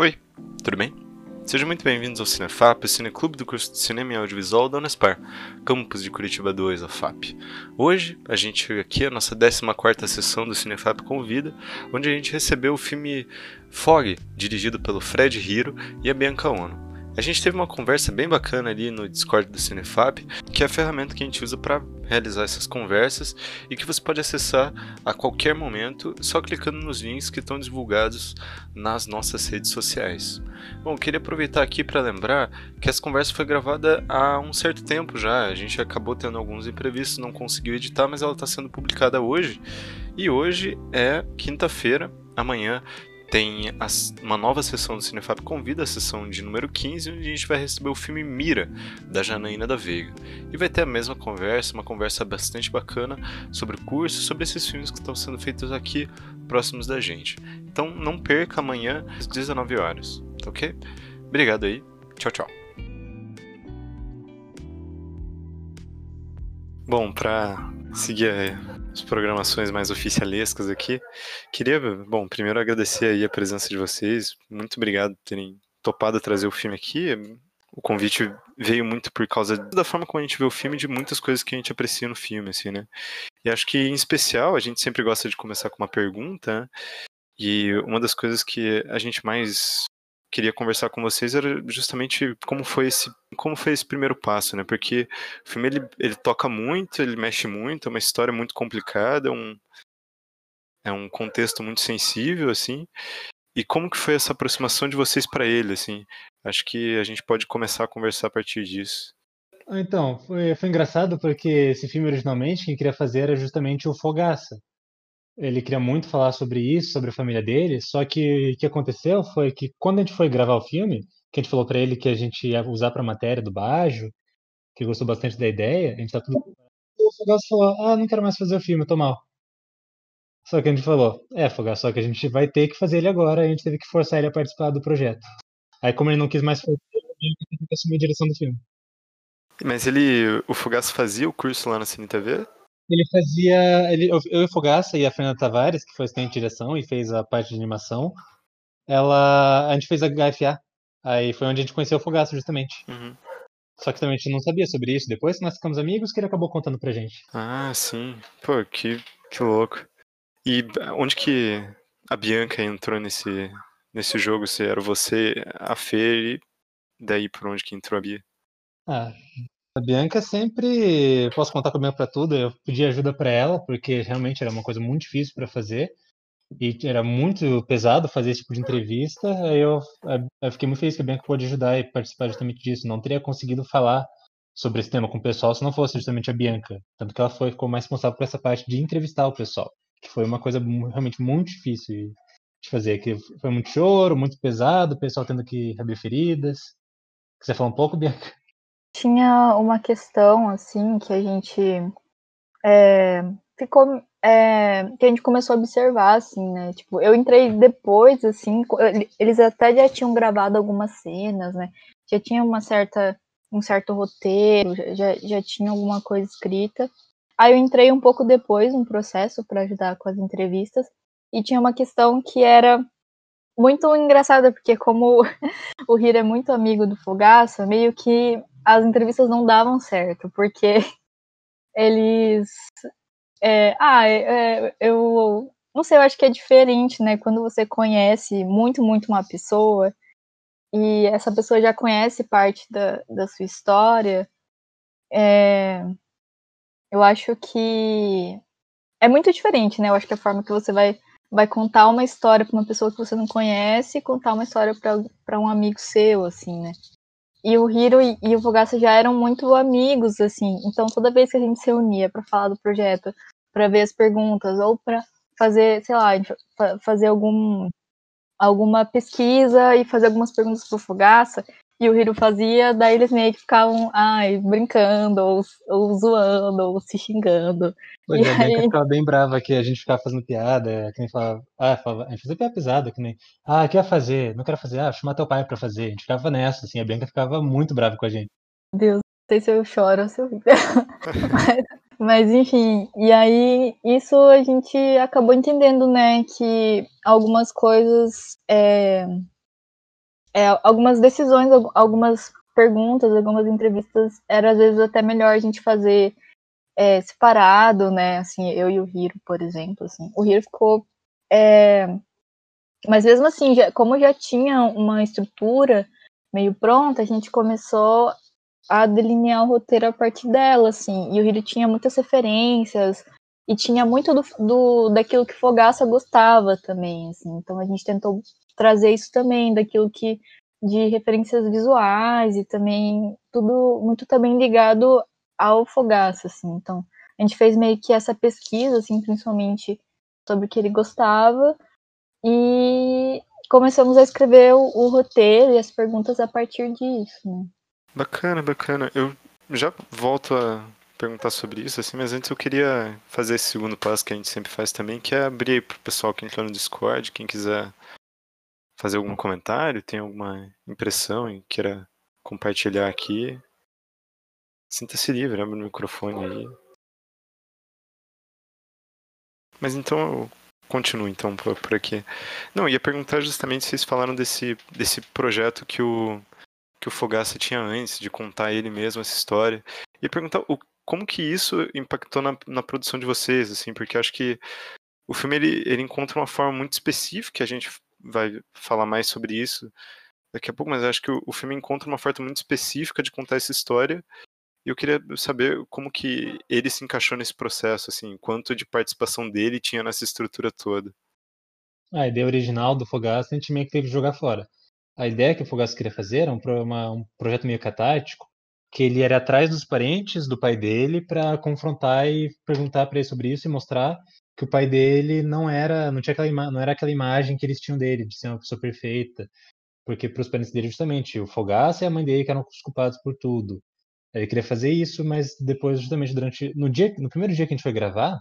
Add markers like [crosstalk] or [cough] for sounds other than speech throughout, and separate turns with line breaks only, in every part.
Oi, tudo bem? Sejam muito bem-vindos ao Cinefap, cineclube do curso de Cinema e Audiovisual da Unespar, campus de Curitiba 2, a FAP. Hoje, a gente chega aqui à nossa 14ª sessão do Cinefap Convida, onde a gente recebeu o filme Fog, dirigido pelo Fred Hiro e a Bianca Ono. A gente teve uma conversa bem bacana ali no Discord do Cinefab, que é a ferramenta que a gente usa para realizar essas conversas e que você pode acessar a qualquer momento só clicando nos links que estão divulgados nas nossas redes sociais. Bom, queria aproveitar aqui para lembrar que essa conversa foi gravada há um certo tempo já. A gente acabou tendo alguns imprevistos, não conseguiu editar, mas ela está sendo publicada hoje. E hoje é quinta-feira, amanhã tem uma nova sessão do Cinefab Convida, a sessão de número 15, onde a gente vai receber o filme Mira, da Janaína da Veiga. E vai ter a mesma conversa, uma conversa bastante bacana sobre o curso, sobre esses filmes que estão sendo feitos aqui próximos da gente. Então não perca amanhã às 19 horas, tá ok? Obrigado aí, tchau, tchau. Bom, para seguir as programações mais oficialescas aqui. Queria, bom, primeiro agradecer aí a presença de vocês. Muito obrigado por terem topado trazer o filme aqui. O convite veio muito por causa da forma como a gente vê o filme de muitas coisas que a gente aprecia no filme, assim, né? E acho que, em especial, a gente sempre gosta de começar com uma pergunta. Né? E uma das coisas que a gente mais queria conversar com vocês era justamente como foi esse como foi esse primeiro passo, né? Porque o filme ele, ele toca muito, ele mexe muito, é uma história muito complicada, é um é um contexto muito sensível assim. E como que foi essa aproximação de vocês para ele, assim? Acho que a gente pode começar a conversar a partir disso.
Então, foi, foi engraçado porque esse filme originalmente quem queria fazer era justamente o Fogaça ele queria muito falar sobre isso, sobre a família dele, só que o que aconteceu foi que quando a gente foi gravar o filme, que a gente falou para ele que a gente ia usar para matéria do Bajo, que gostou bastante da ideia, a gente tá tudo. O Fogaço falou: Ah, não quero mais fazer o filme, tô mal. Só que a gente falou: É, Fogaço, só que a gente vai ter que fazer ele agora, a gente teve que forçar ele a participar do projeto. Aí, como ele não quis mais fazer, ele teve que assumir a direção do filme.
Mas ele, o Fogaço fazia o curso lá na CineTV?
Ele fazia. Ele, eu e o Fogaça e a Fernanda Tavares, que foi assistente de direção e fez a parte de animação, ela. A gente fez a HFA. Aí foi onde a gente conheceu o Fogaça, justamente. Uhum. Só que também a gente não sabia sobre isso. Depois que nós ficamos amigos, que ele acabou contando pra gente.
Ah, sim. Pô, que, que louco. E onde que a Bianca entrou nesse, nesse jogo? Se era você, a Fê, e daí por onde que entrou a Bia?
Ah, a Bianca sempre posso contar com a Bianca para tudo. Eu pedi ajuda para ela, porque realmente era uma coisa muito difícil para fazer. E era muito pesado fazer esse tipo de entrevista. Aí eu, eu fiquei muito feliz que a Bianca pôde ajudar e participar justamente disso. Não teria conseguido falar sobre esse tema com o pessoal se não fosse justamente a Bianca. Tanto que ela foi, ficou mais responsável por essa parte de entrevistar o pessoal. Que foi uma coisa realmente muito difícil de fazer. Que foi muito choro, muito pesado, o pessoal tendo que abrir feridas. Você falar um pouco, Bianca?
Tinha uma questão, assim, que a gente é, ficou. É, que a gente começou a observar, assim, né? Tipo, eu entrei depois, assim, eles até já tinham gravado algumas cenas, né? Já tinha uma certa, um certo roteiro, já, já tinha alguma coisa escrita. Aí eu entrei um pouco depois no processo para ajudar com as entrevistas, e tinha uma questão que era muito engraçada, porque como [laughs] o Hiro é muito amigo do Fogaça, meio que as entrevistas não davam certo, porque [laughs] eles. É, ah, é, é, eu não sei, eu acho que é diferente, né? Quando você conhece muito, muito uma pessoa e essa pessoa já conhece parte da, da sua história, é, eu acho que é muito diferente, né? Eu acho que a forma que você vai, vai contar uma história para uma pessoa que você não conhece e contar uma história para um amigo seu, assim, né? E o Hiro e, e o Fogaça já eram muito amigos, assim. Então, toda vez que a gente se reunia para falar do projeto, para ver as perguntas, ou para fazer, sei lá, fazer algum, alguma pesquisa e fazer algumas perguntas pro Fogaça, e o Hiro fazia, daí eles meio que ficavam, ai, brincando, ou, ou zoando, ou se xingando.
Pois e é, aí... ficava bem brava que a gente ficava fazendo piada, que nem falava, ah, falava, a gente fazia piada pesada, que nem, ah, o que ia fazer? Não quero fazer, ah, chamar teu pai pra fazer. A gente ficava nessa, assim, a Bianca ficava muito brava com a gente.
Deus, não sei se eu choro ou se eu rio. [laughs] mas, mas, enfim, e aí isso a gente acabou entendendo, né, que algumas coisas é, é, algumas decisões, algumas perguntas, algumas entrevistas, era às vezes até melhor a gente fazer é, separado, né? Assim, eu e o Hiro, por exemplo, assim. O Hiro ficou. É... Mas mesmo assim, já, como já tinha uma estrutura meio pronta, a gente começou a delinear o roteiro a partir dela, assim. E o Hiro tinha muitas referências e tinha muito do, do daquilo que Fogaça gostava também, assim. Então a gente tentou trazer isso também, daquilo que de referências visuais e também tudo muito também ligado ao Fogaça, assim. Então, a gente fez meio que essa pesquisa, assim, principalmente sobre o que ele gostava e começamos a escrever o, o roteiro e as perguntas a partir disso, né?
Bacana, bacana. Eu já volto a perguntar sobre isso, assim, mas antes eu queria fazer esse segundo passo que a gente sempre faz também, que é abrir para o pessoal que entrou no Discord, quem quiser fazer algum comentário, tem alguma impressão e queira compartilhar aqui, sinta-se livre, abre o microfone aí. Mas então eu continuo então por, por aqui. Não, ia perguntar justamente se vocês falaram desse, desse projeto que o que o Fogaça tinha antes, de contar ele mesmo essa história. E perguntar o, como que isso impactou na, na produção de vocês, assim, porque acho que o filme ele, ele encontra uma forma muito específica, a gente vai falar mais sobre isso daqui a pouco, mas acho que o, filme encontra uma forma muito específica de contar essa história. E eu queria saber como que ele se encaixou nesse processo, assim, quanto de participação dele tinha nessa estrutura toda.
A ideia original do Fogaça a gente meio que teve que jogar fora. A ideia que o Fogaça queria fazer era um, uma, um projeto meio catártico, que ele era atrás dos parentes do pai dele para confrontar e perguntar para ele sobre isso e mostrar que o pai dele não era, não tinha aquela não era aquela imagem que eles tinham dele de ser uma pessoa perfeita, porque para os parentes dele justamente o Fogaça e a mãe dele que eram os culpados por tudo. Ele queria fazer isso, mas depois justamente durante no dia, no primeiro dia que a gente foi gravar,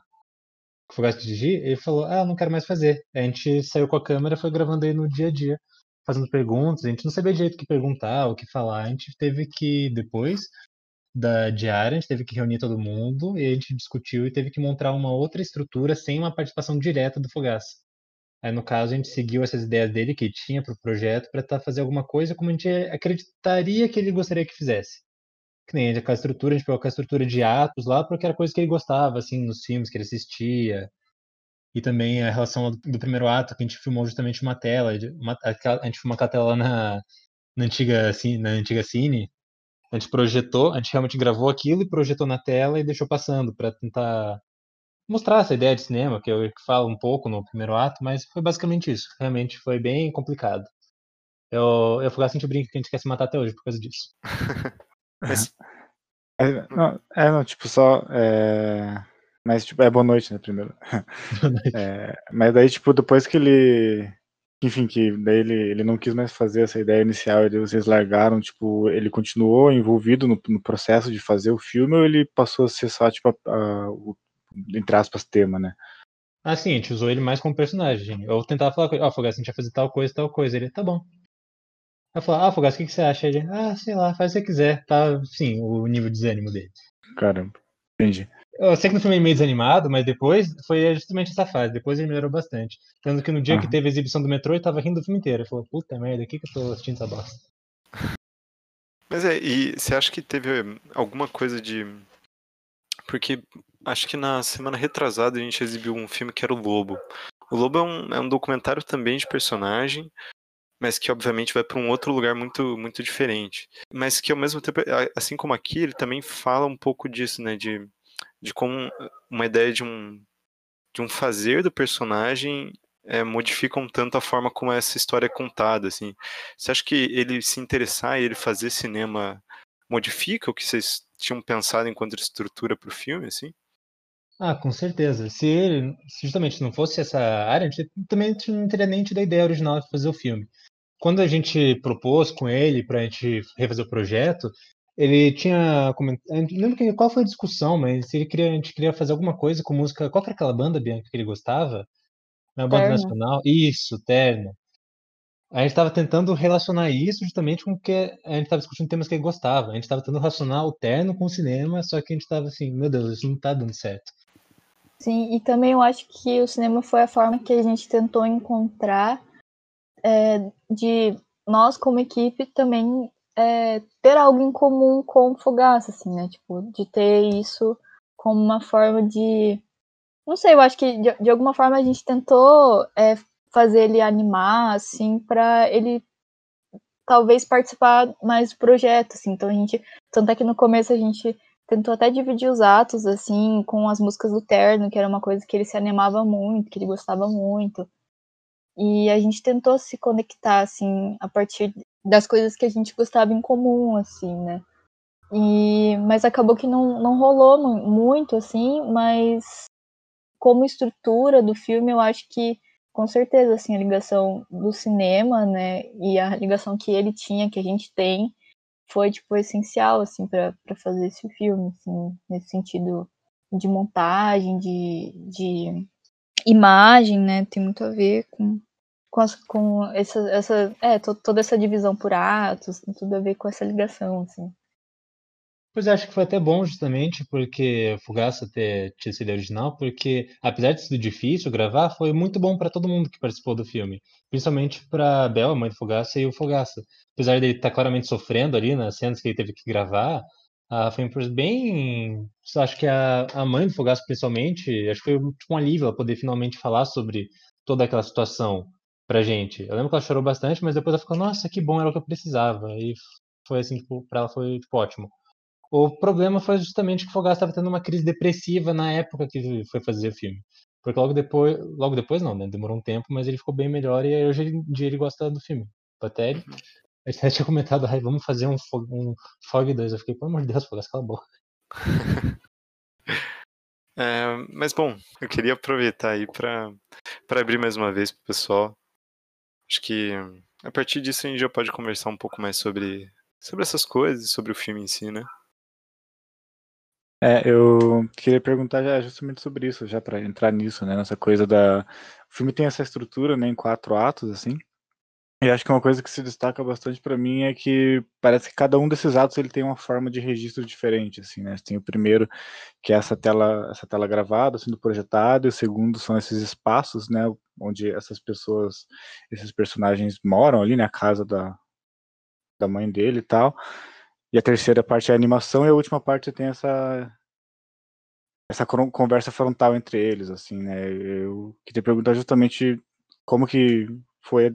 que o Fogaça dirigir, ele falou: "Ah, não quero mais fazer". A gente saiu com a câmera, foi gravando aí no dia a dia, fazendo perguntas, a gente não sabia direito o que perguntar, o que falar, a gente teve que depois da diária, a gente teve que reunir todo mundo e a gente discutiu e teve que montar uma outra estrutura sem uma participação direta do Fogaça. Aí, no caso, a gente seguiu essas ideias dele que tinha para o projeto para tentar fazer alguma coisa como a gente acreditaria que ele gostaria que fizesse. Que nem aquela estrutura, a gente pegou aquela estrutura de atos lá, porque era coisa que ele gostava, assim, nos filmes que ele assistia. E também a relação do, do primeiro ato, que a gente filmou justamente uma tela, uma, a, gente filmou aquela tela na, na, antiga, assim, na antiga Cine, a gente projetou, a gente realmente gravou aquilo e projetou na tela e deixou passando para tentar mostrar essa ideia de cinema, que eu falo um pouco no primeiro ato, mas foi basicamente isso. Realmente foi bem complicado. Eu, eu assim, a gente brinca que a gente quer se matar até hoje por causa disso. [laughs]
mas... é, não, é, não, tipo, só. É... Mas, tipo, é boa noite, né, primeiro. [laughs] Boa noite. É, mas daí, tipo, depois que ele enfim, que daí ele, ele não quis mais fazer essa ideia inicial, e vocês largaram, tipo, ele continuou envolvido no, no, processo de fazer o filme ou ele passou a ser só, tipo, a, a, o, entre aspas, tema, né?
Ah, sim, a gente usou ele mais como personagem. Eu tentava falar com ele, ó, oh, Fogaça, a gente vai fazer tal coisa, tal coisa. Ele, tá bom. Eu falava, ah, Fogaça, o que, que você acha? Ele, ah, sei lá, faz o que você quiser. Tá, sim, o nível de desânimo dele.
Caramba, entendi.
Eu sei que no filme é meio desanimado, mas depois foi justamente essa fase. Depois ele melhorou bastante. Tanto que no dia uhum. que teve a exibição do metrô, ele tava rindo o filme inteiro. Ele falou, puta merda, o que, que eu tô assistindo essa bosta?
Mas é, e você acha que teve alguma coisa de. Porque acho que na semana retrasada a gente exibiu um filme que era O Lobo. O Lobo é um, é um documentário também de personagem, mas que obviamente vai para um outro lugar muito muito diferente. Mas que ao mesmo tempo, assim como aqui, ele também fala um pouco disso, né? De de como uma ideia de um, de um fazer do personagem é, modificam tanto a forma como essa história é contada, assim. Você acha que ele se interessar e ele fazer cinema modifica o que vocês tinham pensado enquanto estrutura para o filme, assim?
Ah, com certeza. Se ele, se justamente não fosse essa área, a gente também não teria nem tido a ideia original de fazer o filme. Quando a gente propôs com ele para a gente refazer o projeto, ele tinha comentado. Não lembro qual foi a discussão, mas ele queria, a gente queria fazer alguma coisa com música. Qual era aquela banda, Bianca, que ele gostava? Na banda Terno. nacional? Isso, Terno. A gente estava tentando relacionar isso justamente com o que a gente estava discutindo temas que ele gostava. A gente estava tentando relacionar o terno com o cinema, só que a gente estava assim, meu Deus, isso não está dando certo.
Sim, e também eu acho que o cinema foi a forma que a gente tentou encontrar é, de nós, como equipe, também é, ter algo em comum com Fogaça, assim, né? Tipo, de ter isso como uma forma de. Não sei, eu acho que de, de alguma forma a gente tentou é, fazer ele animar, assim, para ele talvez participar mais do projeto, assim. Então a gente, tanto é que no começo a gente tentou até dividir os atos, assim, com as músicas do Terno, que era uma coisa que ele se animava muito, que ele gostava muito. E a gente tentou se conectar, assim, a partir das coisas que a gente gostava em comum, assim, né? E, mas acabou que não, não rolou muito, assim, mas como estrutura do filme, eu acho que, com certeza, assim, a ligação do cinema, né, e a ligação que ele tinha, que a gente tem, foi tipo essencial assim para fazer esse filme, assim, nesse sentido de montagem, de, de imagem, né? Tem muito a ver com com, as, com essa, essa é toda essa divisão por atos, tem tudo a ver com essa ligação, assim.
Pois acho que foi até bom justamente porque Fugaça ter tido sido original, porque apesar de ser difícil gravar, foi muito bom para todo mundo que participou do filme, principalmente para Bel, a mãe do Fugaça, e o Fugaça. Apesar dele estar tá claramente sofrendo ali nas cenas que ele teve que gravar, ah, foi bem. Acho que a, a mãe do Fugaça, principalmente, acho que foi tipo, um alívio ela poder finalmente falar sobre toda aquela situação pra gente. Eu lembro que ela chorou bastante, mas depois ela ficou, nossa, que bom, era o que eu precisava. E foi assim, tipo, pra ela foi tipo, ótimo. O problema foi justamente que o Fogaça estava tendo uma crise depressiva na época que foi fazer o filme. Porque logo depois, logo depois não, né? Demorou um tempo, mas ele ficou bem melhor e hoje em dia ele gosta do filme. Até ele, ele até tinha comentado, ai, vamos fazer um, um Fog 2. Eu fiquei, pelo amor de Deus, Fogaça, cala a boca. [laughs]
É, mas bom, eu queria aproveitar aí para abrir mais uma vez para o pessoal. Acho que a partir disso a gente já pode conversar um pouco mais sobre, sobre essas coisas, sobre o filme em si, né?
É, eu queria perguntar justamente sobre isso, já para entrar nisso, né, nessa coisa da... O filme tem essa estrutura, né, em quatro atos, assim, e acho que uma coisa que se destaca bastante para mim é que parece que cada um desses atos ele tem uma forma de registro diferente, assim, né? Tem o primeiro que é essa tela, essa tela gravada sendo projetada, e o segundo são esses espaços, né, onde essas pessoas, esses personagens moram ali, na né, casa da, da mãe dele e tal. E a terceira parte é a animação e a última parte tem essa essa conversa frontal entre eles, assim, né? Eu queria perguntar justamente como que foi,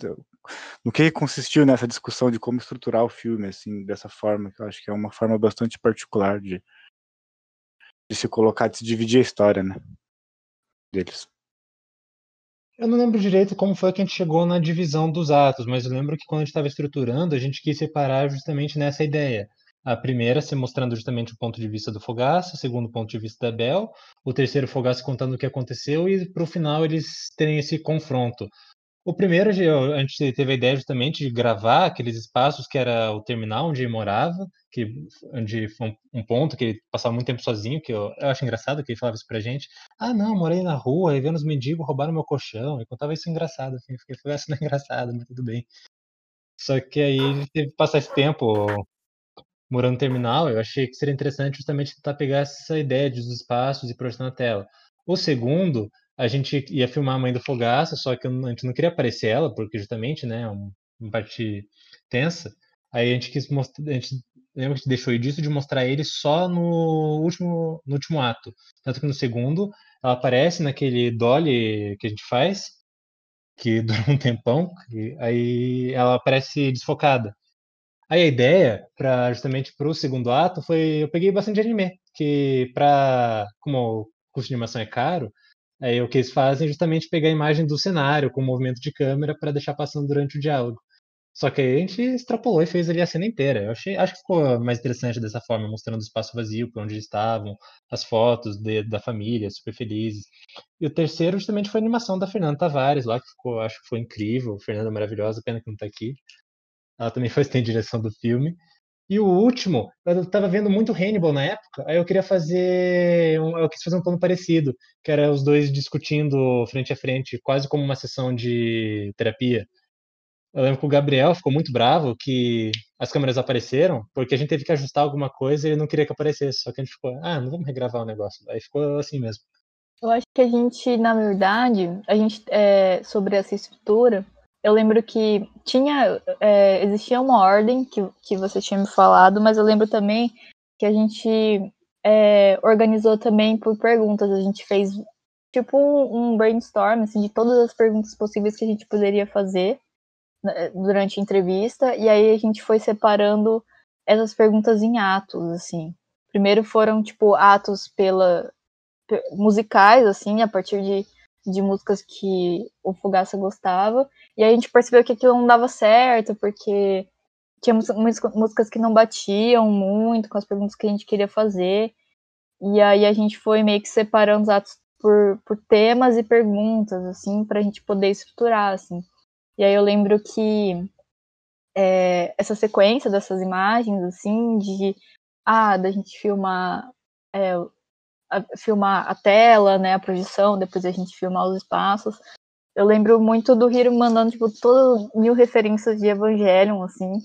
no que consistiu nessa discussão de como estruturar o filme, assim, dessa forma, que eu acho que é uma forma bastante particular de, de se colocar, de se dividir a história, né? Deles.
Eu não lembro direito como foi que a gente chegou na divisão dos atos, mas eu lembro que quando a gente estava estruturando, a gente quis separar justamente nessa ideia a primeira se mostrando justamente o ponto de vista do Fogaça, o segundo ponto de vista da Bel, o terceiro Fogaça contando o que aconteceu e para o final eles terem esse confronto. O primeiro, a gente teve a ideia justamente de gravar aqueles espaços que era o terminal onde ele morava, que, onde foi um, ponto que ele passava muito tempo sozinho, que eu, eu acho engraçado que ele falava isso pra gente. Ah, não, morei na rua, e vendo os mendigos roubaram meu colchão. Eu contava isso engraçado, assim, fiquei, foi assim, não é engraçado, mas tudo bem. Só que aí ele teve que passar esse tempo morando no terminal, eu achei que seria interessante justamente tentar pegar essa ideia dos espaços e projetar na tela. O segundo, a gente ia filmar a mãe do Fogaça, só que a gente não queria aparecer ela, porque justamente, né, é uma parte tensa. Aí a gente quis mostrar, a gente lembra que deixou disso de mostrar ele só no último, no último ato. Tanto que no segundo, ela aparece naquele dolly que a gente faz, que [laughs] dura um tempão, e aí ela aparece desfocada. Aí a ideia, para justamente para o segundo ato, foi eu peguei bastante anime, que para como o custo de animação é caro, aí o que eles fazem é justamente pegar a imagem do cenário com movimento de câmera para deixar passando durante o diálogo. Só que a gente extrapolou e fez ali a cena inteira. Eu achei, acho que ficou mais interessante dessa forma, mostrando o espaço vazio, por onde estavam, as fotos de, da família, super felizes. E o terceiro justamente foi a animação da Fernanda Tavares lá, que ficou, acho que foi incrível. Fernanda maravilhosa, pena que não está aqui. Ela também [laughs] foi de direção do filme. E o último, eu estava vendo muito Hannibal na época, aí eu queria fazer, um, eu quis fazer um plano parecido, que era os dois discutindo frente a frente, quase como uma sessão de terapia. Eu lembro que o Gabriel ficou muito bravo que as câmeras apareceram, porque a gente teve que ajustar alguma coisa e ele não queria que aparecesse. Só que a gente ficou, ah, não vamos regravar o negócio. Aí ficou assim mesmo.
Eu acho que a gente, na verdade, a gente, é, sobre essa estrutura, eu lembro que tinha, é, existia uma ordem que, que você tinha me falado, mas eu lembro também que a gente é, organizou também por perguntas. A gente fez tipo um, um, brainstorm assim, de todas as perguntas possíveis que a gente poderia fazer durante a entrevista, e aí a gente foi separando essas perguntas em atos, assim. Primeiro foram, tipo, atos pela musicais, assim, a partir de de músicas que o Fugaça gostava. E aí a gente percebeu que aquilo não dava certo, porque tinha músicas que não batiam muito com as perguntas que a gente queria fazer. E aí a gente foi meio que separando os atos por, por temas e perguntas, assim, para a gente poder estruturar, assim. E aí eu lembro que é, essa sequência dessas imagens, assim, de ah, da gente filmar é, a, filmar a tela, né, a projeção, depois a gente filmar os espaços. Eu lembro muito do Hiro mandando, tipo, todas mil referências de Evangelion, assim.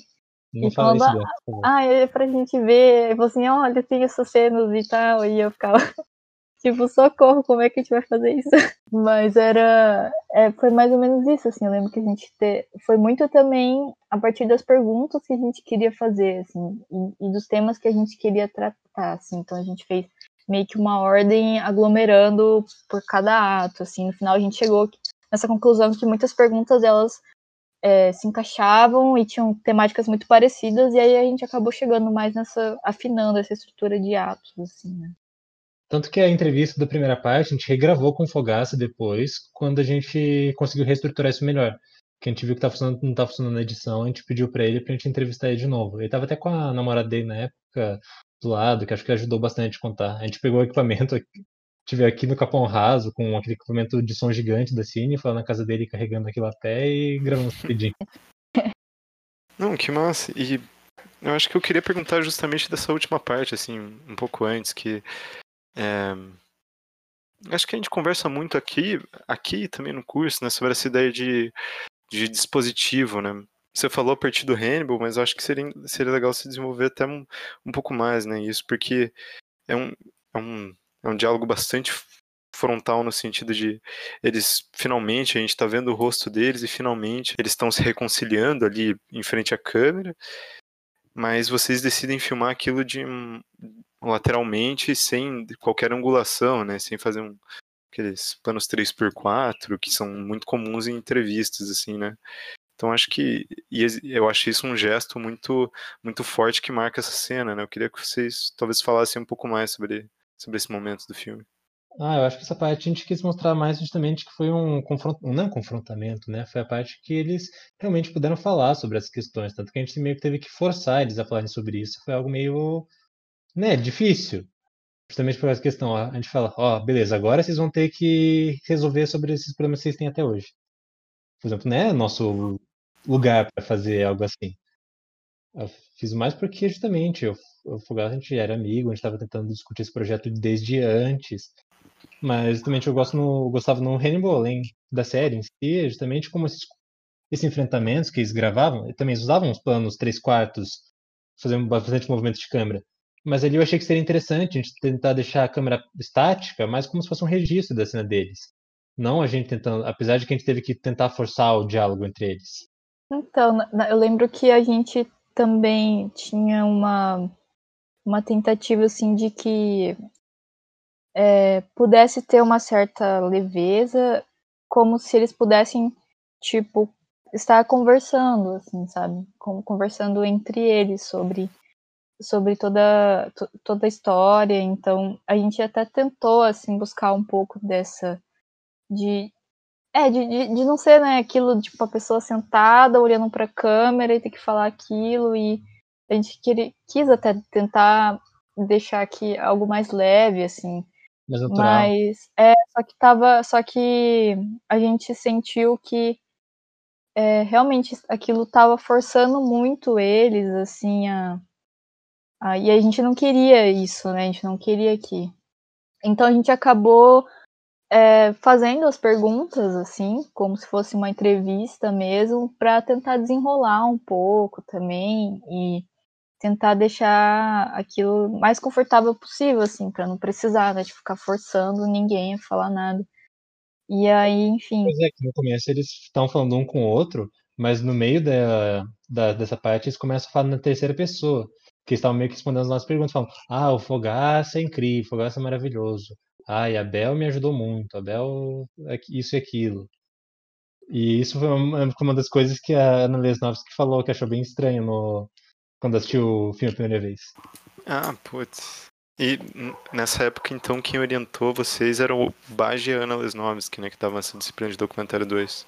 Não
e
fala
falando,
isso,
ah, ah, é pra gente ver. Eu assim, olha, tem essas cenas e tal. E eu ficava, [laughs] tipo, socorro, como é que a gente vai fazer isso? [laughs] Mas era. É, foi mais ou menos isso, assim. Eu lembro que a gente te, foi muito também a partir das perguntas que a gente queria fazer, assim, e, e dos temas que a gente queria tratar, assim. Então a gente fez meio que uma ordem aglomerando por cada ato, assim, no final a gente chegou nessa conclusão que muitas perguntas elas é, se encaixavam e tinham temáticas muito parecidas, e aí a gente acabou chegando mais nessa, afinando essa estrutura de atos, assim, né.
Tanto que a entrevista da primeira parte a gente regravou com o Fogaça depois, quando a gente conseguiu reestruturar isso melhor. Que a gente viu que tá funcionando, não tá funcionando na edição, a gente pediu para ele pra gente entrevistar ele de novo. Ele tava até com a namorada dele na época, do lado, que acho que ajudou bastante a contar. A gente pegou o equipamento, tive aqui no Capão Raso, com aquele equipamento de som gigante da Cine, foi lá na casa dele carregando aquilo a pé e gravando [laughs] rapidinho.
Não, que massa. E eu acho que eu queria perguntar justamente dessa última parte, assim, um pouco antes, que. É... Acho que a gente conversa muito aqui, aqui também no curso, né, sobre essa ideia de, de dispositivo, né? Você falou a partir do Hannibal, mas acho que seria, seria legal se desenvolver até um, um pouco mais, né? Isso, porque é um, é, um, é um diálogo bastante frontal no sentido de eles finalmente a gente está vendo o rosto deles e finalmente eles estão se reconciliando ali em frente à câmera, mas vocês decidem filmar aquilo de lateralmente sem qualquer angulação, né? Sem fazer um aqueles planos 3x4 que são muito comuns em entrevistas assim, né? Então acho que eu acho isso um gesto muito muito forte que marca essa cena, né? Eu queria que vocês talvez falassem um pouco mais sobre sobre esse momento do filme.
Ah, eu acho que essa parte a gente quis mostrar mais justamente que foi um confronto, não um confrontamento, né? Foi a parte que eles realmente puderam falar sobre as questões, tanto que a gente meio que teve que forçar eles a falarem sobre isso. Foi algo meio, né, difícil. Justamente por essa questão, a gente fala, ó, beleza, agora vocês vão ter que resolver sobre esses problemas que vocês têm até hoje. Por exemplo, né, nosso lugar para fazer algo assim. Eu fiz mais porque justamente eu, o Fogaça a gente era amigo, a gente estava tentando discutir esse projeto desde antes. Mas justamente eu gosto no, eu gostava no Hannibal, além da série em si, justamente como esses, esses enfrentamentos que eles gravavam, também usavam os planos 3 quartos, fazendo bastante movimento de câmera. Mas ali eu achei que seria interessante a gente tentar deixar a câmera estática, mais como se fosse um registro da cena deles. Não a gente tentando, apesar de que a gente teve que tentar forçar o diálogo entre eles.
Então, eu lembro que a gente também tinha uma, uma tentativa assim de que é, pudesse ter uma certa leveza, como se eles pudessem, tipo, estar conversando, assim, sabe? conversando entre eles sobre, sobre toda, toda a história. Então, a gente até tentou, assim, buscar um pouco dessa. De, é, de, de, de, não ser, né, aquilo, tipo, a pessoa sentada, olhando pra câmera e ter que falar aquilo, e a gente queria, quis até tentar deixar aqui algo mais leve, assim.
Mais natural.
Mas, é, só que tava, só que a gente sentiu que é, realmente aquilo tava forçando muito eles, assim, a, a, e a gente não queria isso, né, a gente não queria que... Então a gente acabou é, fazendo as perguntas, assim, como se fosse uma entrevista mesmo, para tentar desenrolar um pouco também e tentar deixar aquilo mais confortável possível, assim, para não precisar né, de ficar forçando ninguém a falar nada. E aí, enfim.
Pois é, que no começo eles estão falando um com o outro, mas no meio da, da, dessa parte eles começam a falar na terceira pessoa. Que eles estavam meio que respondendo as nossas perguntas, falando, ah, o Fogaça é incrível, o Fogaça é maravilhoso. Ah, e a Bel me ajudou muito, a Bel é isso e aquilo. E isso foi uma, uma das coisas que a Ana Lesnovski falou, que achou bem estranho no, quando assistiu o filme a primeira vez.
Ah, putz. E nessa época, então, quem orientou vocês era o Bage e a Ana Lesnovski, né, que estavam nessa disciplina de documentário 2.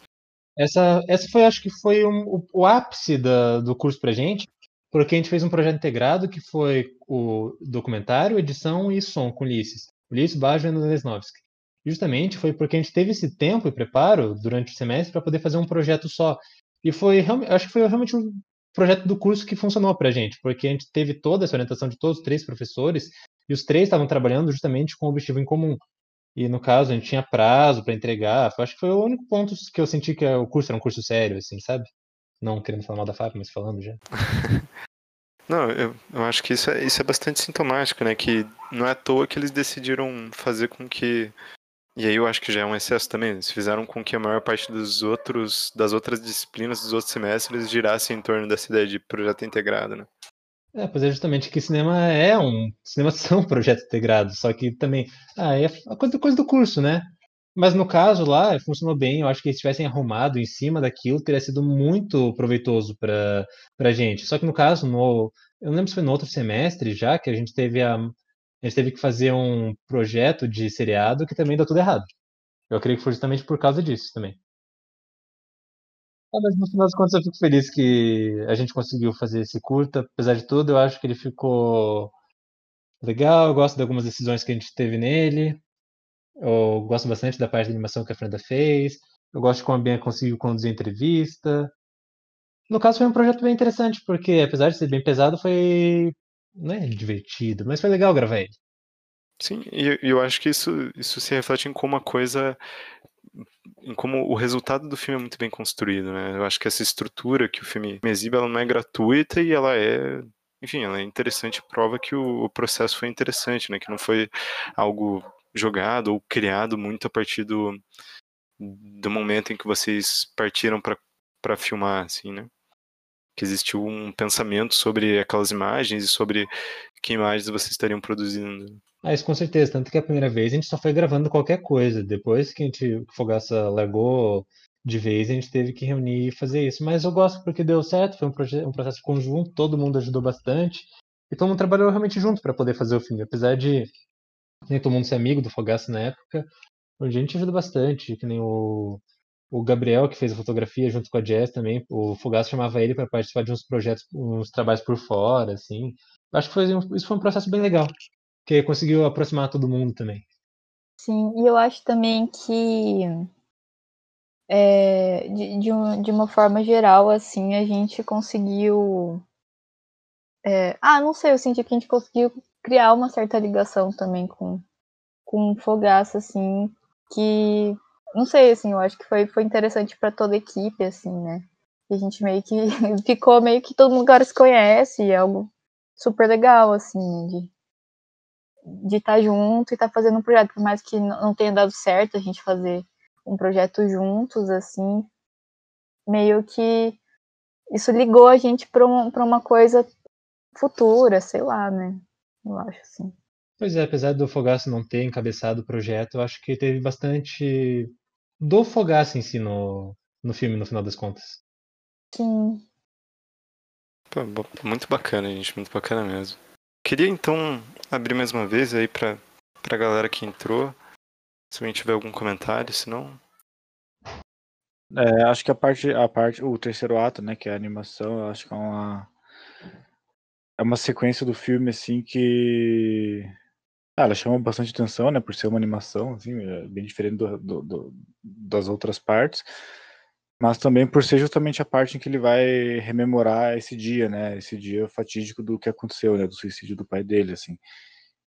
Essa, essa foi, acho que foi um, o, o, ápice da, do curso pra gente, porque a gente fez um projeto integrado que foi o documentário, edição e som com Ulisses. Ulisses, Baggio e Lesnovski. Justamente foi porque a gente teve esse tempo e preparo durante o semestre para poder fazer um projeto só. E foi, acho que foi realmente um projeto do curso que funcionou para a gente, porque a gente teve toda essa orientação de todos os três professores e os três estavam trabalhando justamente com o objetivo em comum. E no caso, a gente tinha prazo para entregar. Acho que foi o único ponto que eu senti que o curso era um curso sério, assim, sabe? Não querendo falar mal da FAP, mas falando já. [laughs]
Não, eu, eu acho que isso é, isso é bastante sintomático, né? Que não é à toa que eles decidiram fazer com que e aí eu acho que já é um excesso também. Eles fizeram com que a maior parte dos outros, das outras disciplinas dos outros semestres girasse em torno dessa ideia de projeto integrado, né?
É, pois é justamente que cinema é um. Cinema [laughs] são projetos integrados, só que também. Ah, é a coisa, coisa do curso, né? Mas no caso lá, funcionou bem. Eu acho que se tivessem arrumado em cima daquilo, teria sido muito proveitoso para a gente. Só que no caso, no, eu não lembro se foi no outro semestre já, que a gente teve a, a gente teve que fazer um projeto de seriado que também deu tudo errado. Eu creio que foi justamente por causa disso também. Ah, mas no final das contas eu fico feliz que a gente conseguiu fazer esse curta. Apesar de tudo, eu acho que ele ficou legal. Eu gosto de algumas decisões que a gente teve nele. Eu gosto bastante da parte da animação que a Fernanda fez. Eu gosto de como a Bianca conseguiu conduzir entrevista. No caso, foi um projeto bem interessante, porque apesar de ser bem pesado, foi não é divertido, mas foi legal gravar ele.
Sim, e eu acho que isso, isso se reflete em como a coisa. em como o resultado do filme é muito bem construído, né? Eu acho que essa estrutura que o filme exibe, ela não é gratuita e ela é. Enfim, ela é interessante, prova que o processo foi interessante, né? Que não foi algo jogado ou criado muito a partir do, do momento em que vocês partiram para filmar, assim, né? que existiu um pensamento sobre aquelas imagens e sobre que imagens vocês estariam produzindo.
Ah, isso com certeza. Tanto que a primeira vez a gente só foi gravando qualquer coisa. Depois que a gente que Fogaça largou de vez, a gente teve que reunir e fazer isso. Mas eu gosto porque deu certo, foi um, um processo conjunto, todo mundo ajudou bastante. E todo mundo trabalhou realmente junto para poder fazer o filme. Apesar de nem todo mundo ser amigo do Fogaça na época, a gente ajuda bastante, que nem o o Gabriel, que fez a fotografia junto com a Jess também, o Fogaça chamava ele para participar de uns projetos, uns trabalhos por fora, assim. Acho que foi isso foi um processo bem legal, que conseguiu aproximar todo mundo também.
Sim, e eu acho também que é, de, de, um, de, uma forma geral, assim, a gente conseguiu. É, ah, não sei, eu senti que a gente conseguiu criar uma certa ligação também com, com Fogaça, assim, que não sei, assim, eu acho que foi, foi interessante para toda a equipe, assim, né? E a gente meio que [laughs] ficou meio que todo mundo agora se conhece, e é algo super legal, assim, de de estar tá junto e estar tá fazendo um projeto, por mais que não tenha dado certo a gente fazer um projeto juntos, assim, meio que isso ligou a gente para um, uma coisa futura, sei lá, né? Eu acho assim.
Pois é, apesar do Fogaço não ter encabeçado o projeto, eu acho que teve bastante do Fogaça em si no, no filme, no final das contas.
Sim.
Pô, muito bacana, gente, muito bacana mesmo. Queria então abrir mais uma vez aí pra, pra galera que entrou. Se alguém tiver algum comentário, se não.
É, acho que a parte, a parte, o terceiro ato, né, que é a animação, eu acho que é uma é uma sequência do filme assim que ah, ela chama bastante atenção, né, por ser uma animação, assim, é bem diferente do, do, do, das outras partes, mas também por ser justamente a parte em que ele vai rememorar esse dia, né, esse dia fatídico do que aconteceu, né, do suicídio do pai dele, assim.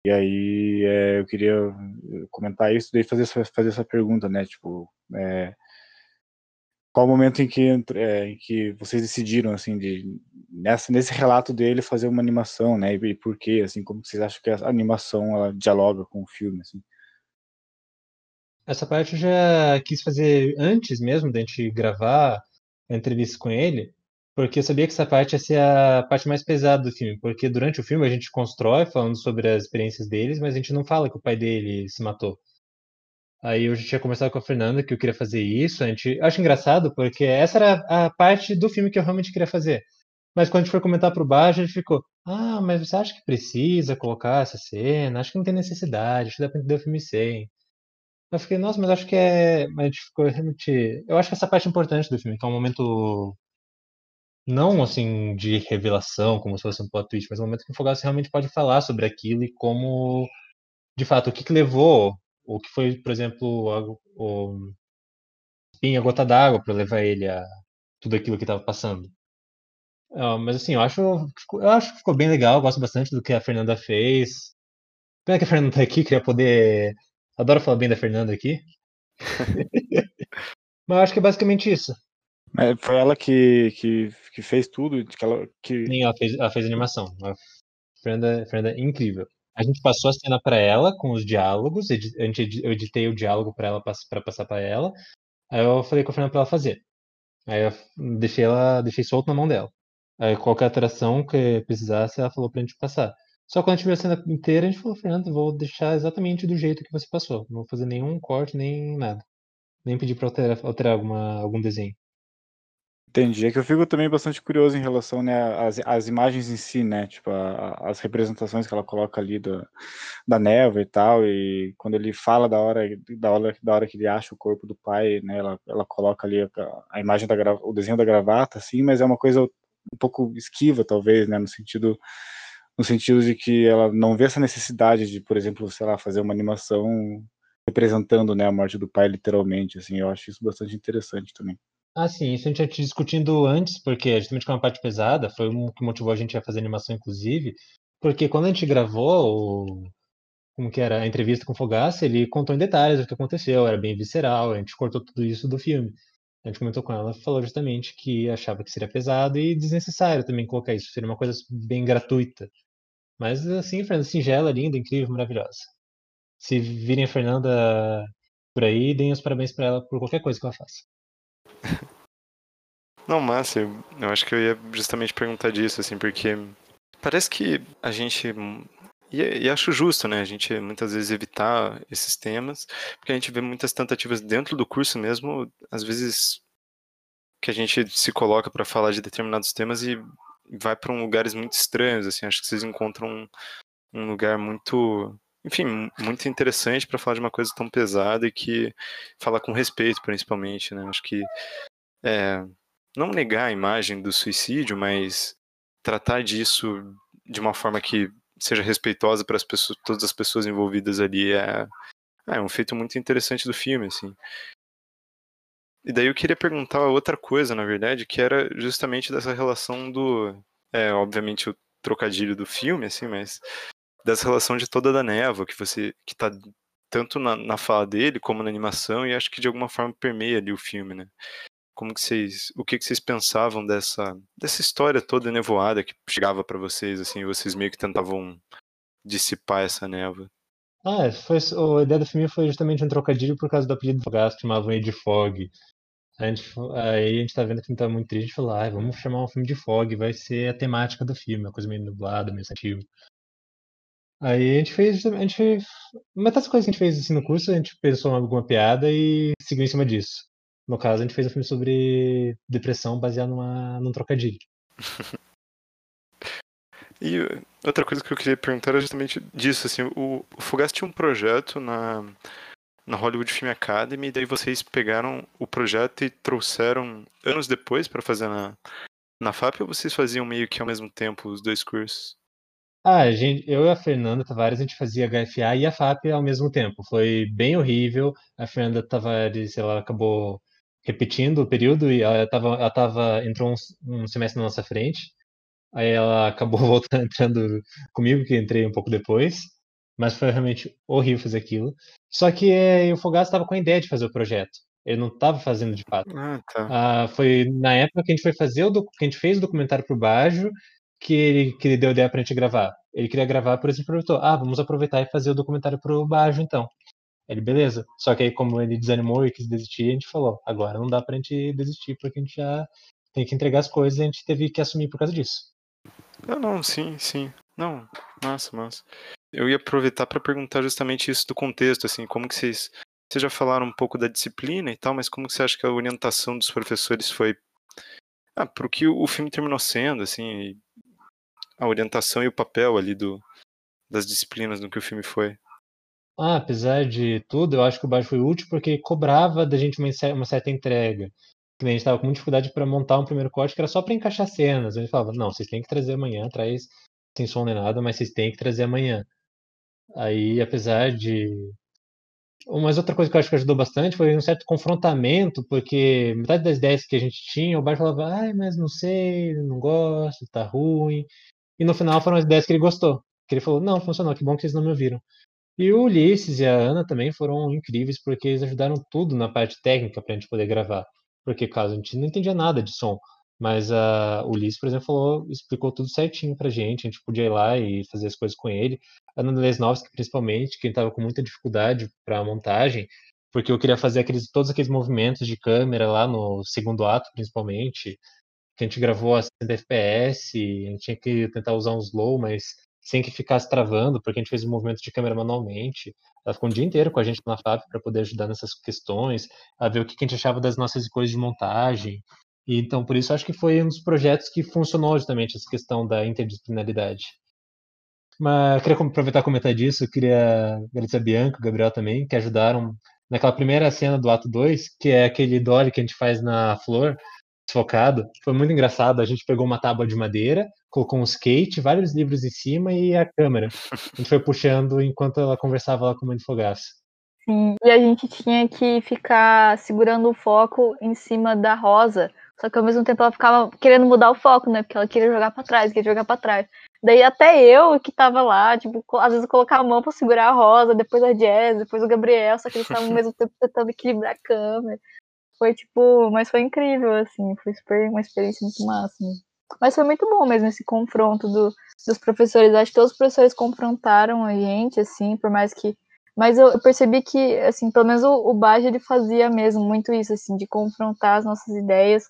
E aí é, eu queria comentar isso, daí fazer, fazer essa pergunta, né, tipo, é, qual o momento em que, é, em que vocês decidiram, assim, de, nessa, nesse relato dele fazer uma animação, né, e, por quê, assim, como vocês acham que a animação, ela dialoga com o filme, assim?
essa parte eu já quis fazer antes mesmo da gente gravar a entrevista com ele, porque eu sabia que essa parte ia ser a parte mais pesada do filme, porque durante o filme a gente constrói falando sobre as experiências deles, mas a gente não fala que o pai dele se matou. Aí eu já tinha conversado com a Fernanda que eu queria fazer isso. A gente acho engraçado porque essa era a parte do filme que eu realmente queria fazer. Mas quando a gente foi comentar pro baixo, ele ficou: "Ah, mas você acha que precisa colocar essa cena? Acho que não tem necessidade, acho que dá pra entender o filme sem". Eu fiquei: "Nossa, mas acho que é, mas a gente ficou realmente, eu acho que essa parte é importante do filme, que é um momento não assim de revelação, como se fosse um plot twist, mas um momento que o Fogaça realmente pode falar sobre aquilo e como de fato o que, que levou o que foi, por exemplo, a, o a gota d'água para levar ele a tudo aquilo que estava passando. Uh, mas assim, eu acho, eu acho que ficou bem legal, gosto bastante do que a Fernanda fez. Pena que a Fernanda tá aqui, queria poder. Adoro falar bem da Fernanda aqui. [laughs] mas eu acho que é basicamente isso.
É, foi ela que, que, que fez tudo? Que ela, que...
Sim, ela fez, ela fez animação. A Fernanda, a Fernanda é incrível. A gente passou a cena para ela com os diálogos, eu editei o diálogo para ela para passar para ela. Aí eu falei com a Fernanda para ela fazer. Aí eu deixei ela, deixei solto na mão dela. Aí qualquer alteração que precisasse, ela falou pra gente passar. Só quando a gente viu a cena inteira, a gente falou, Fernanda, vou deixar exatamente do jeito que você passou. Não vou fazer nenhum corte, nem nada. Nem pedir pra alterar, alterar alguma, algum desenho.
Entendi. É que eu fico também bastante curioso em relação, né, às, às imagens em si, né, tipo, a, as representações que ela coloca ali da, da névoa e tal, e quando ele fala da hora, da hora, da hora que ele acha o corpo do pai, né, ela, ela coloca ali a, a imagem da o desenho da gravata, assim, mas é uma coisa um pouco esquiva, talvez, né, no sentido no sentido de que ela não vê essa necessidade de, por exemplo, sei lá, fazer uma animação representando, né, a morte do pai literalmente, assim, eu acho isso bastante interessante também.
Ah, sim, isso a gente já tinha discutindo antes, porque justamente com uma parte pesada, foi o que motivou a gente a fazer animação, inclusive, porque quando a gente gravou o, como que era, a entrevista com o Fogaça, ele contou em detalhes o que aconteceu, era bem visceral, a gente cortou tudo isso do filme. A gente comentou com ela, falou justamente que achava que seria pesado e desnecessário também colocar isso, seria uma coisa bem gratuita. Mas assim, Fernanda, singela, linda, incrível, maravilhosa. Se virem a Fernanda por aí, deem os parabéns para ela por qualquer coisa que ela faça. [laughs]
Não, massa, eu, eu acho que eu ia justamente perguntar disso, assim, porque parece que a gente. E, e, acho justo, né? A gente muitas vezes evitar esses temas, porque a gente vê muitas tentativas dentro do curso mesmo, às vezes que a gente se coloca para falar de determinados temas e vai para um lugares muito estranhos, assim. Acho que vocês encontram um, um lugar muito enfim, muito interessante para falar de uma coisa tão pesada e que fala com respeito, principalmente, né? Acho que é, não negar a imagem do suicídio, mas tratar disso de uma forma que seja respeitosa para as pessoas, todas as pessoas envolvidas ali é, é um feito muito interessante do filme, assim. E daí eu queria perguntar outra coisa, na verdade, que era justamente dessa relação do, é, obviamente o trocadilho do filme, assim, mas dessa relação de toda da névoa, que você que tá tanto na, na fala dele como na animação e acho que de alguma forma permeia ali o filme, né? Como que vocês, o que que vocês pensavam dessa dessa história toda nevoada que chegava para vocês assim, vocês meio que tentavam dissipar essa névoa?
Ah, foi, a ideia do filme foi justamente um trocadilho por causa do apelido do gasto, chamavam ele de Fog. A gente, aí a gente tá vendo que o filme tá muito triste, falou, ah, vamos chamar um filme de Fog, vai ser a temática do filme, uma coisa meio nublada, meio sensível. Aí a gente fez, a gente metade das coisas que a gente fez assim no curso, a gente pensou em alguma piada e seguiu em cima disso. No caso, a gente fez um filme sobre depressão baseado numa, num trocadilho. [laughs]
e outra coisa que eu queria perguntar era justamente disso, assim, o, o Fugaz tinha um projeto na, na Hollywood Film Academy, e daí vocês pegaram o projeto e trouxeram anos depois para fazer na, na FAP, ou vocês faziam meio que ao mesmo tempo os dois cursos?
Ah, a gente, eu e a Fernanda Tavares, a gente fazia HFA e a FAP ao mesmo tempo. Foi bem horrível. A Fernanda Tavares, ela acabou repetindo o período e ela tava, ela tava, entrou um, um semestre na nossa frente. Aí ela [laughs] acabou voltando, entrando comigo, que entrei um pouco depois. Mas foi realmente horrível fazer aquilo. Só que é, o Fogaça estava com a ideia de fazer o projeto. Ele não estava fazendo de fato.
Ah, tá.
Ah, foi na época que a gente foi fazer o que a gente fez o documentário pro Bajo que ele, que ele deu ideia pra gente gravar? Ele queria gravar, por exemplo, aproveitou, ah, vamos aproveitar e fazer o documentário pro Bajo, então. Ele, beleza. Só que aí, como ele desanimou e quis desistir, a gente falou: agora não dá pra gente desistir, porque a gente já tem que entregar as coisas e a gente teve que assumir por causa disso.
Não, não, sim, sim. Não, massa, massa. Eu ia aproveitar para perguntar justamente isso do contexto, assim, como que vocês. Vocês já falaram um pouco da disciplina e tal, mas como que você acha que a orientação dos professores foi ah, pro que o filme terminou sendo, assim, a orientação e o papel ali do, das disciplinas no que o filme foi?
Ah, apesar de tudo, eu acho que o Baixo foi útil porque cobrava da gente uma, uma certa entrega. Que a gente estava com muita dificuldade para montar um primeiro corte que era só para encaixar cenas. A gente falava, não, vocês têm que trazer amanhã, traz sem som nem nada, mas vocês têm que trazer amanhã. Aí, apesar de. Mas outra coisa que eu acho que ajudou bastante foi um certo confrontamento, porque metade das ideias que a gente tinha, o Baixo falava, ai, mas não sei, não gosto, tá ruim. E no final foram as ideias que ele gostou. Que ele falou, não, funcionou, que bom que vocês não me ouviram. E o Ulisses e a Ana também foram incríveis, porque eles ajudaram tudo na parte técnica pra gente poder gravar. Porque, caso a gente não entendia nada de som, mas a, o Ulisses, por exemplo, falou, explicou tudo certinho pra gente, a gente podia ir lá e fazer as coisas com ele. A Ana Lesnovski, principalmente, que estava com muita dificuldade para a montagem, porque eu queria fazer aqueles, todos aqueles movimentos de câmera lá no segundo ato, principalmente, que a gente gravou a 60 FPS, a gente tinha que tentar usar um slow, mas sem que ficasse travando, porque a gente fez o movimento de câmera manualmente. Ela ficou um dia inteiro com a gente na FAP para poder ajudar nessas questões, a ver o que a gente achava das nossas coisas de montagem. E, então, por isso, acho que foi um dos projetos que funcionou justamente essa questão da interdisciplinaridade. Mas queria aproveitar e comentar disso, eu queria agradecer a Bianca, o Gabriel também, que ajudaram naquela primeira cena do ato 2, que é aquele dolly que a gente faz na flor, desfocado. Foi muito engraçado, a gente pegou uma tábua de madeira, colocou um skate, vários livros em cima e a câmera. [laughs] A gente foi puxando enquanto ela conversava lá com o Mãe Fogaça.
Sim, e a gente tinha que ficar segurando o foco em cima da rosa, só que ao mesmo tempo ela ficava querendo mudar o foco, né? Porque ela queria jogar para trás, queria jogar para trás. Daí até eu que tava lá, tipo, às vezes eu colocava a mão pra segurar a rosa, depois a Jazz, depois o Gabriel, só que eles estavam ao mesmo tempo tentando equilibrar a câmera. Foi tipo, mas foi incrível, assim, foi super uma experiência muito máxima. Mas foi muito bom mesmo esse confronto do, dos professores. Acho que todos os professores confrontaram a gente, assim, por mais que. Mas eu, percebi que, assim, pelo menos o, o Baja, ele fazia mesmo muito isso, assim, de confrontar as nossas ideias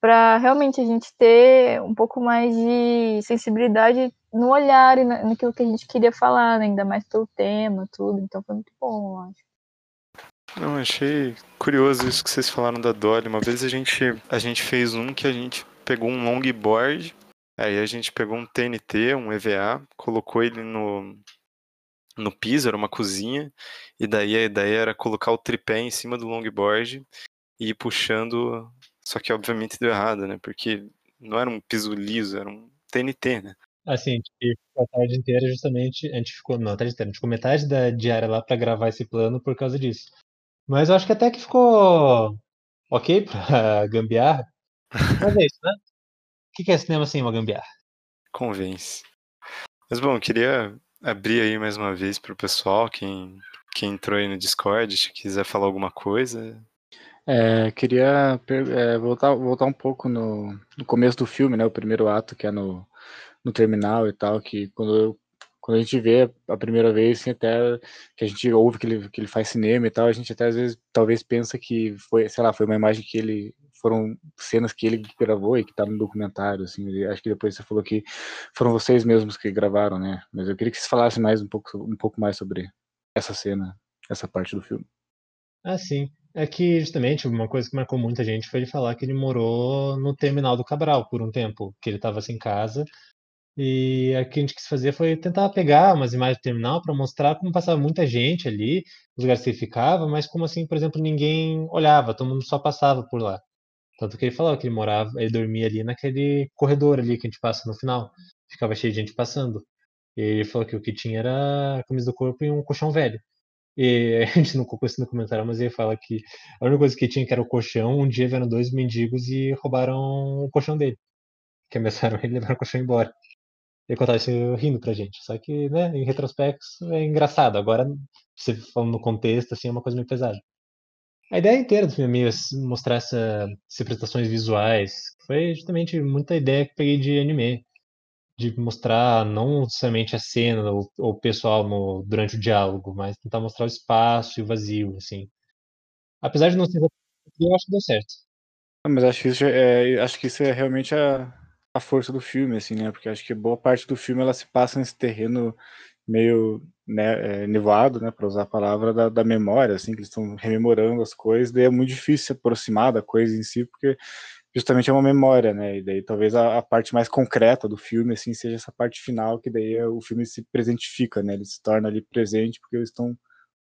para realmente a gente ter um pouco mais de sensibilidade no olhar e naquilo que a gente queria falar, né? ainda mais pelo tema, tudo. Então foi muito bom, eu acho.
Não, achei curioso isso que vocês falaram da Dolly. Uma vez a gente, a gente fez um que a gente pegou um longboard, aí a gente pegou um TNT, um EVA, colocou ele no, no piso, era uma cozinha, e daí a ideia era colocar o tripé em cima do longboard e ir puxando, só que obviamente deu errado, né? Porque não era um piso liso, era um TNT, né?
Assim, a gente ficou a tarde inteira justamente, a gente ficou, não, a tarde inteira, a gente ficou metade da diária lá para gravar esse plano por causa disso. Mas eu acho que até que ficou ok pra [laughs] gambiarra, mas é isso, né? O que é cinema sem uma gambiarra?
Convence. Mas bom, eu queria abrir aí mais uma vez para o pessoal, quem, quem entrou aí no Discord, se quiser falar alguma coisa.
É, queria é, voltar, voltar um pouco no, no começo do filme, né? O primeiro ato, que é no, no terminal e tal, que quando eu quando a gente vê a primeira vez, assim, até que a gente ouve que ele, que ele faz cinema e tal, a gente até às vezes talvez pensa que foi, sei lá, foi uma imagem que ele foram cenas que ele gravou e que tá no documentário, assim, acho que depois você falou que foram vocês mesmos que gravaram, né? Mas eu queria que vocês falassem mais um pouco, um pouco mais sobre essa cena, essa parte do filme.
Ah, sim. É que justamente uma coisa que marcou muita gente foi ele falar que ele morou no terminal do Cabral por um tempo, que ele estava sem casa e o que a gente quis fazer foi tentar pegar umas imagens do terminal para mostrar como passava muita gente ali, os lugares que ele ficava, mas como assim, por exemplo, ninguém olhava, todo mundo só passava por lá. Tanto que ele falou que ele morava, ele dormia ali naquele corredor ali que a gente passa no final. Ficava cheio de gente passando. E ele falou que o que tinha era a camisa do corpo e um colchão velho. E [laughs] a gente não colocou isso no comentário, mas ele fala que a única coisa que tinha que era o colchão. Um dia vieram dois mendigos e roubaram o colchão dele. Que ameaçaram ele e levaram o colchão embora ele contava isso rindo pra gente. Só que, né, em retrospecto, é engraçado. Agora, você falando no contexto, assim, é uma coisa meio pesada. A ideia inteira do filme é mostrar essa, essas apresentações visuais. Foi justamente muita ideia que peguei de anime. de mostrar não somente a cena ou o pessoal no, durante o diálogo, mas tentar mostrar o espaço e o vazio, assim. Apesar de não ser eu acho que deu certo.
Mas acho que isso é, acho que isso é realmente a, a força do filme, assim, né? Porque acho que boa parte do filme ela se passa nesse terreno meio né, é, nevoado, né, para usar a palavra da, da, memória, assim, que eles estão rememorando as coisas, daí é muito difícil se aproximar da coisa em si, porque justamente é uma memória, né, e daí talvez a, a parte mais concreta do filme, assim, seja essa parte final, que daí é, o filme se presentifica, né, ele se torna ali presente, porque eles estão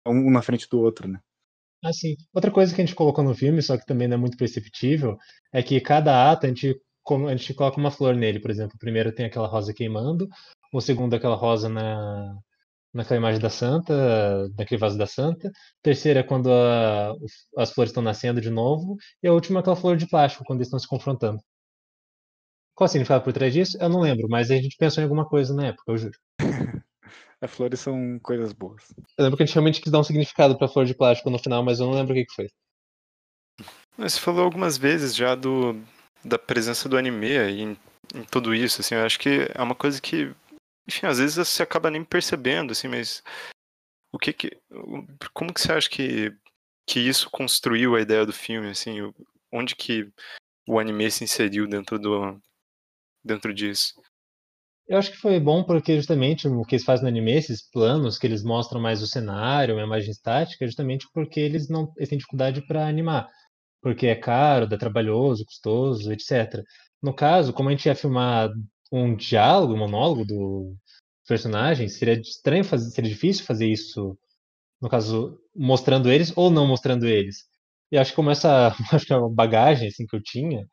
um na frente do outro, né.
Ah, sim. Outra coisa que a gente colocou no filme, só que também não é muito perceptível, é que cada ato a gente, a gente coloca uma flor nele, por exemplo. O primeiro tem aquela rosa queimando, o segundo aquela rosa na, naquela imagem da santa, naquele vaso da santa. Terceira é quando a, as flores estão nascendo de novo. E a última é aquela flor de plástico, quando eles estão se confrontando. Qual o significado por trás disso? Eu não lembro, mas a gente pensou em alguma coisa na época, eu juro. [laughs]
As flores são coisas boas.
Eu lembro que a gente realmente quis dar um significado pra flor de plástico no final, mas eu não lembro o que, que foi.
Você falou algumas vezes já do, da presença do anime em, em tudo isso, assim, eu acho que é uma coisa que enfim, às vezes você acaba nem percebendo, assim, mas o que que, como que você acha que, que isso construiu a ideia do filme, assim, onde que o anime se inseriu dentro do, dentro disso?
Eu acho que foi bom porque justamente o que eles fazem no anime, esses planos que eles mostram mais o cenário, uma imagem estática, é justamente porque eles não eles têm dificuldade para animar, porque é caro, dá trabalhoso, custoso, etc. No caso, como a gente ia filmar um diálogo, um monólogo do personagem, seria estranho fazer, seria difícil fazer isso, no caso, mostrando eles ou não mostrando eles. E acho que como essa [laughs] acho que a bagagem assim, que eu tinha,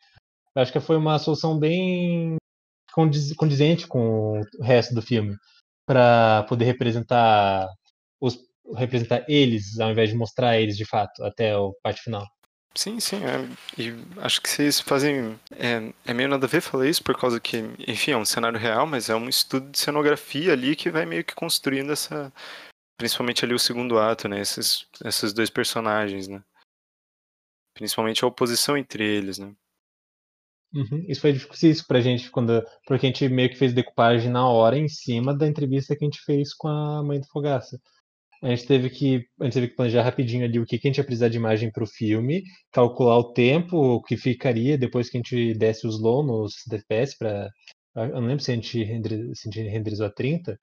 acho que foi uma solução bem condiz, condizente com o resto do filme, para poder representar os representar eles ao invés de mostrar eles de fato até o parte final.
Sim, sim. É, e acho que vocês fazem. É, é meio nada a ver falar isso, por causa que, enfim, é um cenário real, mas é um estudo de cenografia ali que vai meio que construindo essa. Principalmente ali o segundo ato, né? Esses, esses dois personagens, né? Principalmente a oposição entre eles, né?
Uhum. Isso foi difícil pra gente, quando, porque a gente meio que fez decupagem na hora em cima da entrevista que a gente fez com a mãe do Fogaça. A gente teve que, a gente teve que planejar rapidinho ali o que, que a gente ia precisar de imagem para o filme, calcular o tempo que ficaria depois que a gente desse os slow nos DPS para eu não lembro se a gente, se a gente renderizou a 30,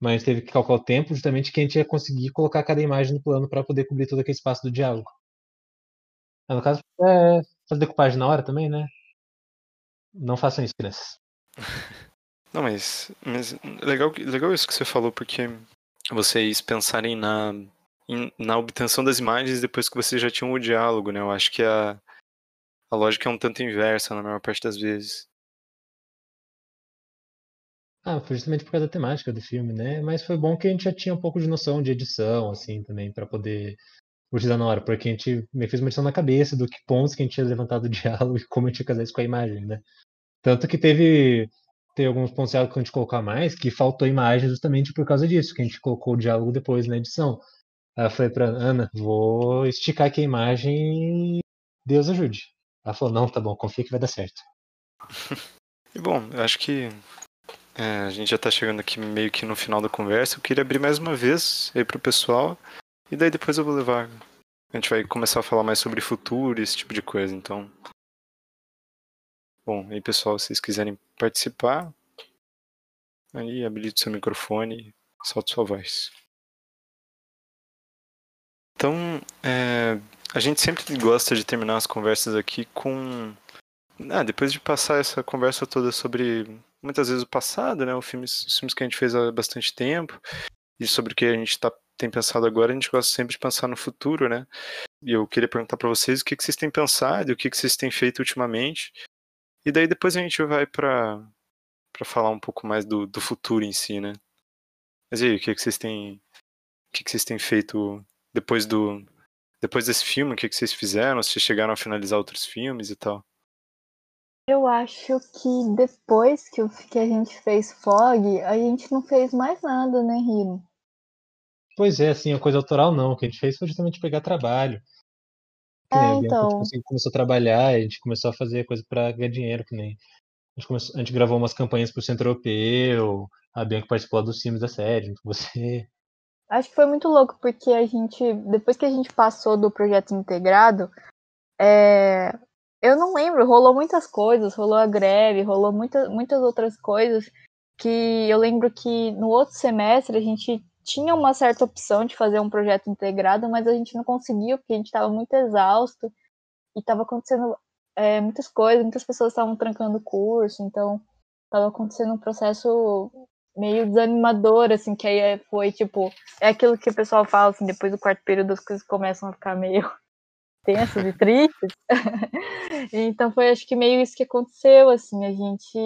mas a gente teve que calcular o tempo justamente que a gente ia conseguir colocar cada imagem no plano para poder cobrir todo aquele espaço do diálogo. Ah, no caso, é, fazer decupagem na hora também, né? Não façam isso, crianças. [laughs]
Não, mas, mas legal, legal isso que você falou, porque vocês pensarem na, na obtenção das imagens depois que vocês já tinham o diálogo, né? Eu acho que a, a lógica é um tanto inversa na maior parte das vezes.
Ah, foi justamente por causa da temática do filme, né? Mas foi bom que a gente já tinha um pouco de noção de edição, assim, também, para poder utilizar na hora, porque a gente me fez uma edição na cabeça do que pontos que a gente tinha levantado o [laughs] diálogo e como a gente ia casar isso com a imagem, né? Tanto que teve tem alguns pontos que a gente colocar mais, que faltou imagem justamente por causa disso, que a gente colocou o diálogo depois na edição. Aí eu falei pra Ana, vou esticar aqui a imagem e Deus ajude. Ela falou, não, tá bom, confia que vai dar certo. [laughs]
E bom, eu acho que é, a gente já tá chegando aqui meio que no final da conversa. Eu queria abrir mais uma vez aí pro pessoal. E daí depois eu vou levar. A gente vai começar a falar mais sobre futuro, esse tipo de coisa, então. Bom, aí pessoal, se vocês quiserem participar, aí habilite seu microfone solte sua voz. Então, é, a gente sempre gosta de terminar as conversas aqui com. Ah, depois de passar essa conversa toda sobre muitas vezes o passado, né? O filme, os filmes que a gente fez há bastante tempo, e sobre o que a gente tá, tem pensado agora, a gente gosta sempre de pensar no futuro, né? E eu queria perguntar para vocês o que, que vocês têm pensado, o que, que vocês têm feito ultimamente, e daí depois a gente vai para para falar um pouco mais do, do futuro em si, né? Mas e aí, o que, que vocês têm o que, que vocês têm feito depois do depois desse filme, o que, que vocês fizeram? Se chegaram a finalizar outros filmes e tal?
Eu acho que depois que, o, que a gente fez Fog, a gente não fez mais nada, né, Rino?
Pois é, assim, a coisa autoral não. O que a gente fez foi justamente pegar trabalho.
É, então.
A gente começou a trabalhar, a gente começou a fazer coisa para ganhar dinheiro, que nem. A gente, começou, a gente gravou umas campanhas pro Centro Europeu, a Bianca participou dos filmes da série, [laughs] você.
Acho que foi muito louco, porque a gente, depois que a gente passou do projeto integrado, é, eu não lembro, rolou muitas coisas, rolou a greve, rolou muita, muitas outras coisas, que eu lembro que no outro semestre a gente tinha uma certa opção de fazer um projeto integrado, mas a gente não conseguiu, porque a gente estava muito exausto e estava acontecendo é, muitas coisas, muitas pessoas estavam trancando o curso, então estava acontecendo um processo meio desanimador, assim, que aí é, foi tipo, é aquilo que o pessoal fala, assim, depois do quarto período as coisas começam a ficar meio [laughs] tensas e tristes. [laughs] então foi acho que meio isso que aconteceu, assim, a gente.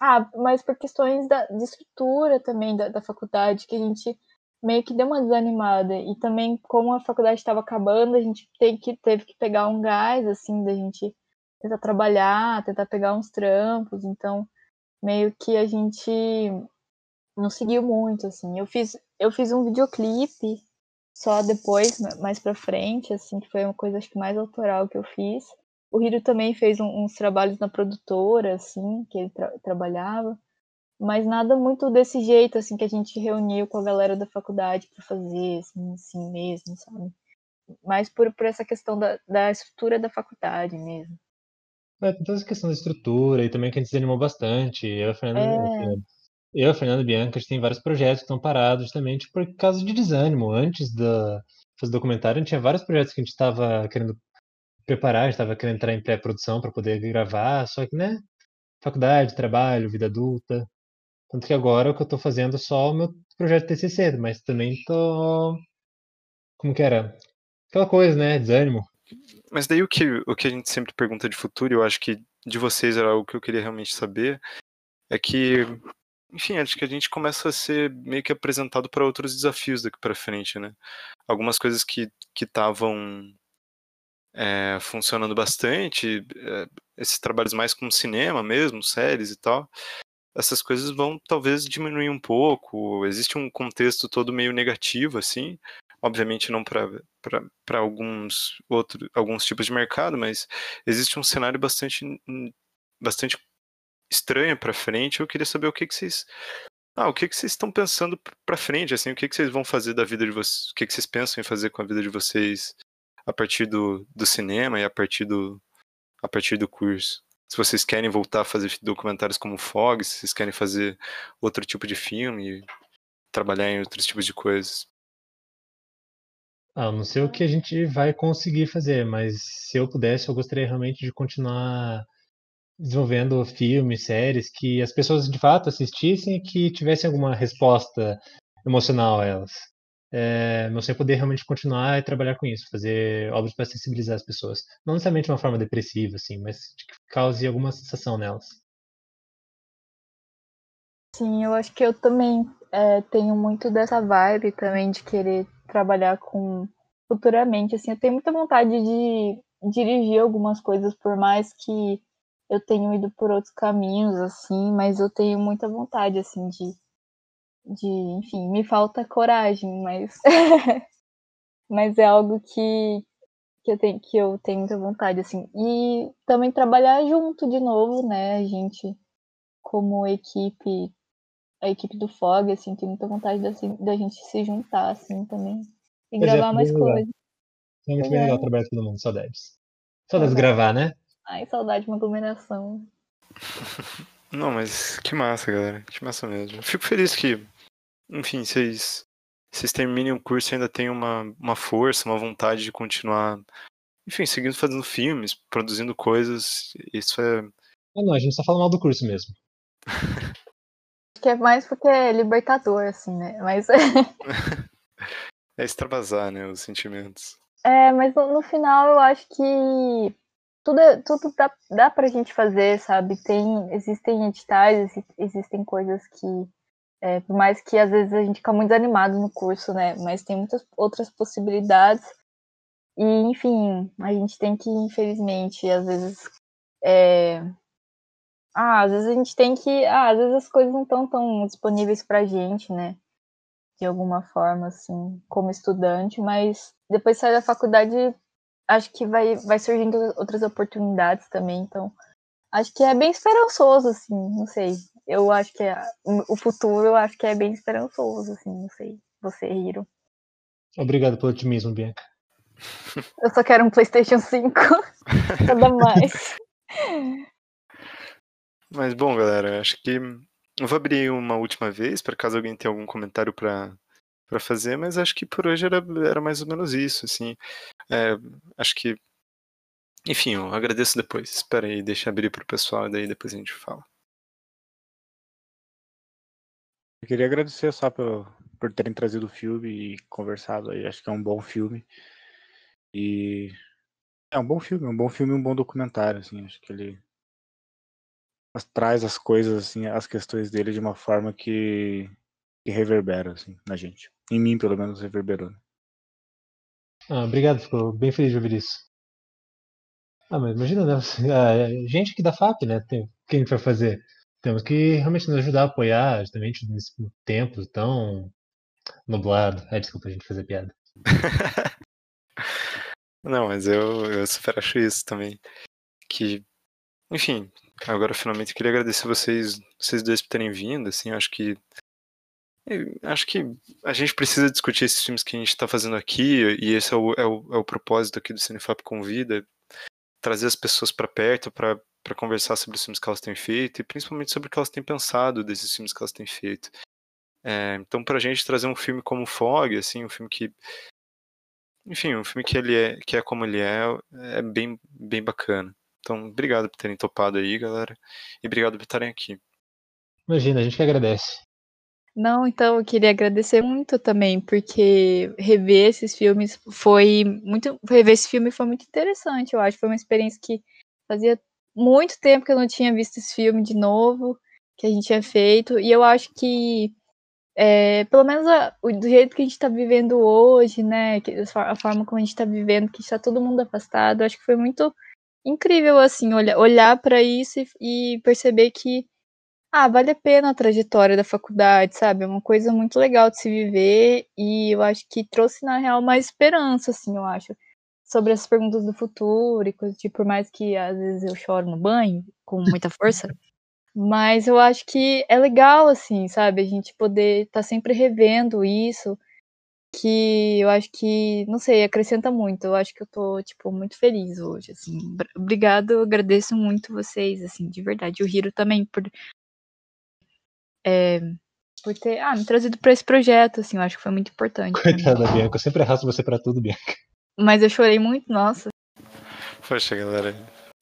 Ah, mas por questões da, de estrutura também da, da faculdade, que a gente meio que deu uma desanimada. E também, como a faculdade estava acabando, a gente tem que, teve que pegar um gás, assim, da gente tentar trabalhar, tentar pegar uns trampos. Então, meio que a gente não seguiu muito, assim. Eu fiz, eu fiz um videoclipe só depois, mais pra frente, assim, que foi uma coisa acho que mais autoral que eu fiz. O Hiro também fez um, uns trabalhos na produtora, assim, que ele tra trabalhava mas nada muito desse jeito, assim, que a gente reuniu com a galera da faculdade para fazer, assim, assim mesmo, sabe? Mais por, por essa questão da, da estrutura da faculdade mesmo.
É, tem toda essa questão da estrutura e também que a gente se animou bastante. Eu, a Fernanda, é... eu, a Fernanda Bianca, a gente tem vários projetos que estão parados justamente por causa de desânimo. Antes da fazer documentário, a gente tinha vários projetos que a gente estava querendo preparar, estava querendo entrar em pré-produção para poder gravar, só que, né, faculdade, trabalho, vida adulta, tanto que agora o que eu tô fazendo é só o meu projeto TCC, mas também tô. Como que era? Aquela coisa, né? Desânimo.
Mas daí o que, o que a gente sempre pergunta de futuro, eu acho que de vocês era o que eu queria realmente saber, é que, enfim, acho que a gente começa a ser meio que apresentado para outros desafios daqui para frente, né? Algumas coisas que estavam é, funcionando bastante, é, esses trabalhos mais como cinema mesmo, séries e tal, essas coisas vão talvez diminuir um pouco. Existe um contexto todo meio negativo, assim. Obviamente não para alguns outros alguns tipos de mercado, mas existe um cenário bastante bastante estranho para frente. Eu queria saber o que, que vocês ah, o que, que vocês estão pensando para frente, assim, o que, que vocês vão fazer da vida de vocês, o que, que vocês pensam em fazer com a vida de vocês a partir do, do cinema e a partir do a partir do curso se vocês querem voltar a fazer documentários como Fog, se vocês querem fazer outro tipo de filme, trabalhar em outros tipos de coisas.
Ah, não sei o que a gente vai conseguir fazer, mas se eu pudesse, eu gostaria realmente de continuar desenvolvendo filmes, séries que as pessoas de fato assistissem e que tivessem alguma resposta emocional a elas é, sonho é poder realmente continuar e trabalhar com isso, fazer obras para sensibilizar as pessoas. Não necessariamente de uma forma depressiva, assim, mas que cause alguma sensação nelas.
Sim, eu acho que eu também é, tenho muito dessa vibe também de querer trabalhar com futuramente, assim, eu tenho muita vontade de dirigir algumas coisas, por mais que eu tenha ido por outros caminhos, assim, mas eu tenho muita vontade, assim, de de, enfim, me falta coragem, mas [laughs] mas é algo que que eu tenho que eu tenho muita vontade assim. E também trabalhar junto de novo, né? A gente como equipe, a equipe do Fog, assim, tem muita vontade da, assim, da gente se juntar assim também e pois gravar é, mais coisas.
É muito bem legal trabalhar com todo mundo, saudades. Saudades de gravar, né?
Ai, saudade de uma aglomeração. [laughs]
Não, mas que massa, galera. Que massa mesmo. Fico feliz que enfim, vocês, vocês terminem o curso e ainda tem uma, uma força, uma vontade de continuar, enfim, seguindo fazendo filmes, produzindo coisas. Isso é.
Não, não a gente tá falando mal do curso mesmo.
Acho que é mais porque é libertador, assim, né? Mas. [laughs]
é extravasar, né? Os sentimentos.
É, mas no, no final eu acho que tudo, tudo dá, dá pra gente fazer, sabe? Tem, existem editais, existem coisas que é, por mais que às vezes a gente fica muito desanimado no curso, né? Mas tem muitas outras possibilidades. E, enfim, a gente tem que, infelizmente, às vezes. É... Ah, às vezes a gente tem que. Ah, às vezes as coisas não estão tão disponíveis pra gente, né? De alguma forma, assim, como estudante, mas depois de sair da faculdade, acho que vai, vai surgindo outras oportunidades também. Então, acho que é bem esperançoso, assim, não sei. Eu acho que é, o futuro eu acho que é bem esperançoso, assim, não sei. Você, Hiro.
Obrigado pelo otimismo, Bianca. [laughs]
Eu só quero um PlayStation 5. [laughs] Nada mais.
Mas bom, galera, acho que eu vou abrir uma última vez para caso alguém tenha algum comentário para para fazer, mas acho que por hoje era, era mais ou menos isso, assim. É, acho que enfim, eu agradeço depois. Espera aí, deixa eu abrir pro pessoal e daí depois a gente fala.
Eu queria agradecer só por, por terem trazido o filme e conversado aí. Acho que é um bom filme. E é um bom filme, um bom filme um bom documentário, assim. Acho que ele traz as coisas, assim, as questões dele de uma forma que, que reverbera, assim, na gente. Em mim, pelo menos, reverberou. Né?
Ah, obrigado, ficou bem feliz de ouvir isso. Ah, mas imagina, né? A [laughs] gente aqui da FAP, né? Tem, o que a gente vai fazer? Temos que realmente nos ajudar a apoiar, justamente nesse tempo tão nublado. Ah, desculpa a gente fazer piada. [laughs]
Não, mas eu, eu super acho isso também. Que, enfim, agora finalmente eu queria agradecer vocês, vocês dois por terem vindo, assim, acho que acho que a gente precisa discutir esses filmes que a gente está fazendo aqui, e esse é o, é o, é o propósito aqui do Cinefap Convida, trazer as pessoas para perto para conversar sobre os filmes que elas têm feito, e principalmente sobre o que elas têm pensado desses filmes que elas têm feito. É, então, para a gente trazer um filme como Fog, assim, um filme que enfim, um filme que ele é, que é como ele é, é bem, bem bacana. Então, obrigado por terem topado aí, galera. E obrigado por estarem aqui.
Imagina, a gente que agradece.
Não, então eu queria agradecer muito também, porque rever esses filmes foi muito. Rever esse filme foi muito interessante, eu acho. Foi uma experiência que fazia muito tempo que eu não tinha visto esse filme de novo, que a gente tinha feito. E eu acho que é, pelo menos a, do jeito que a gente está vivendo hoje, né, a forma como a gente está vivendo, que está todo mundo afastado, acho que foi muito incrível, assim, olha, olhar para isso e, e, perceber que, ah, vale a pena a trajetória da faculdade, sabe, é uma coisa muito legal de se viver e eu acho que trouxe, na real, mais esperança, assim, eu acho, sobre as perguntas do futuro e coisas tipo, por mais que às vezes eu choro no banho, com muita força, Mas eu acho que é legal, assim, sabe? A gente poder estar tá sempre revendo isso, que eu acho que, não sei, acrescenta muito. Eu acho que eu tô, tipo, muito feliz hoje, assim. Obrigado, agradeço muito vocês, assim, de verdade. O Hiro também por, é, por ter ah, me trazido para esse projeto, assim, eu acho que foi muito importante.
Coitada, Bianca, eu sempre arrasto você para tudo, Bianca.
Mas eu chorei muito, nossa.
Poxa, galera,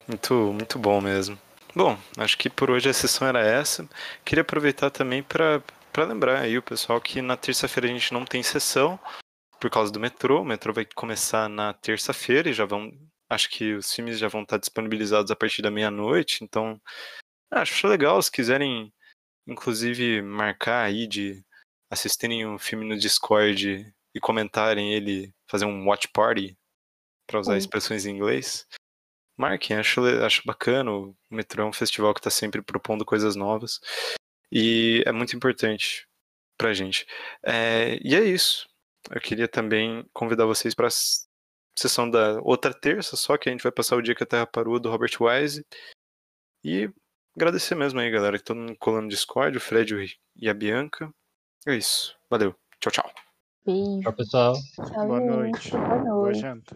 muito, muito bom mesmo. Bom, acho que por hoje a sessão era essa. Queria aproveitar também para lembrar aí o pessoal que na terça-feira a gente não tem sessão por causa do metrô. O metrô vai começar na terça-feira e já vão. Acho que os filmes já vão estar disponibilizados a partir da meia-noite. Então, acho legal se quiserem, inclusive, marcar aí de assistirem um filme no Discord e comentarem ele, fazer um watch party, para usar expressões em inglês marquem, acho, acho bacana. O Metrô é um festival que está sempre propondo coisas novas e é muito importante pra gente. É, e é isso. Eu queria também convidar vocês para a sessão da outra terça, só que a gente vai passar o dia que a Terra parou do Robert Wise. E agradecer mesmo aí, galera, que mundo colando no Discord, o Fred e a Bianca. É isso. Valeu. Tchau, tchau.
Beijo.
Tchau, pessoal.
Tchau,
Boa noite.
Boa noite.
Boa janta.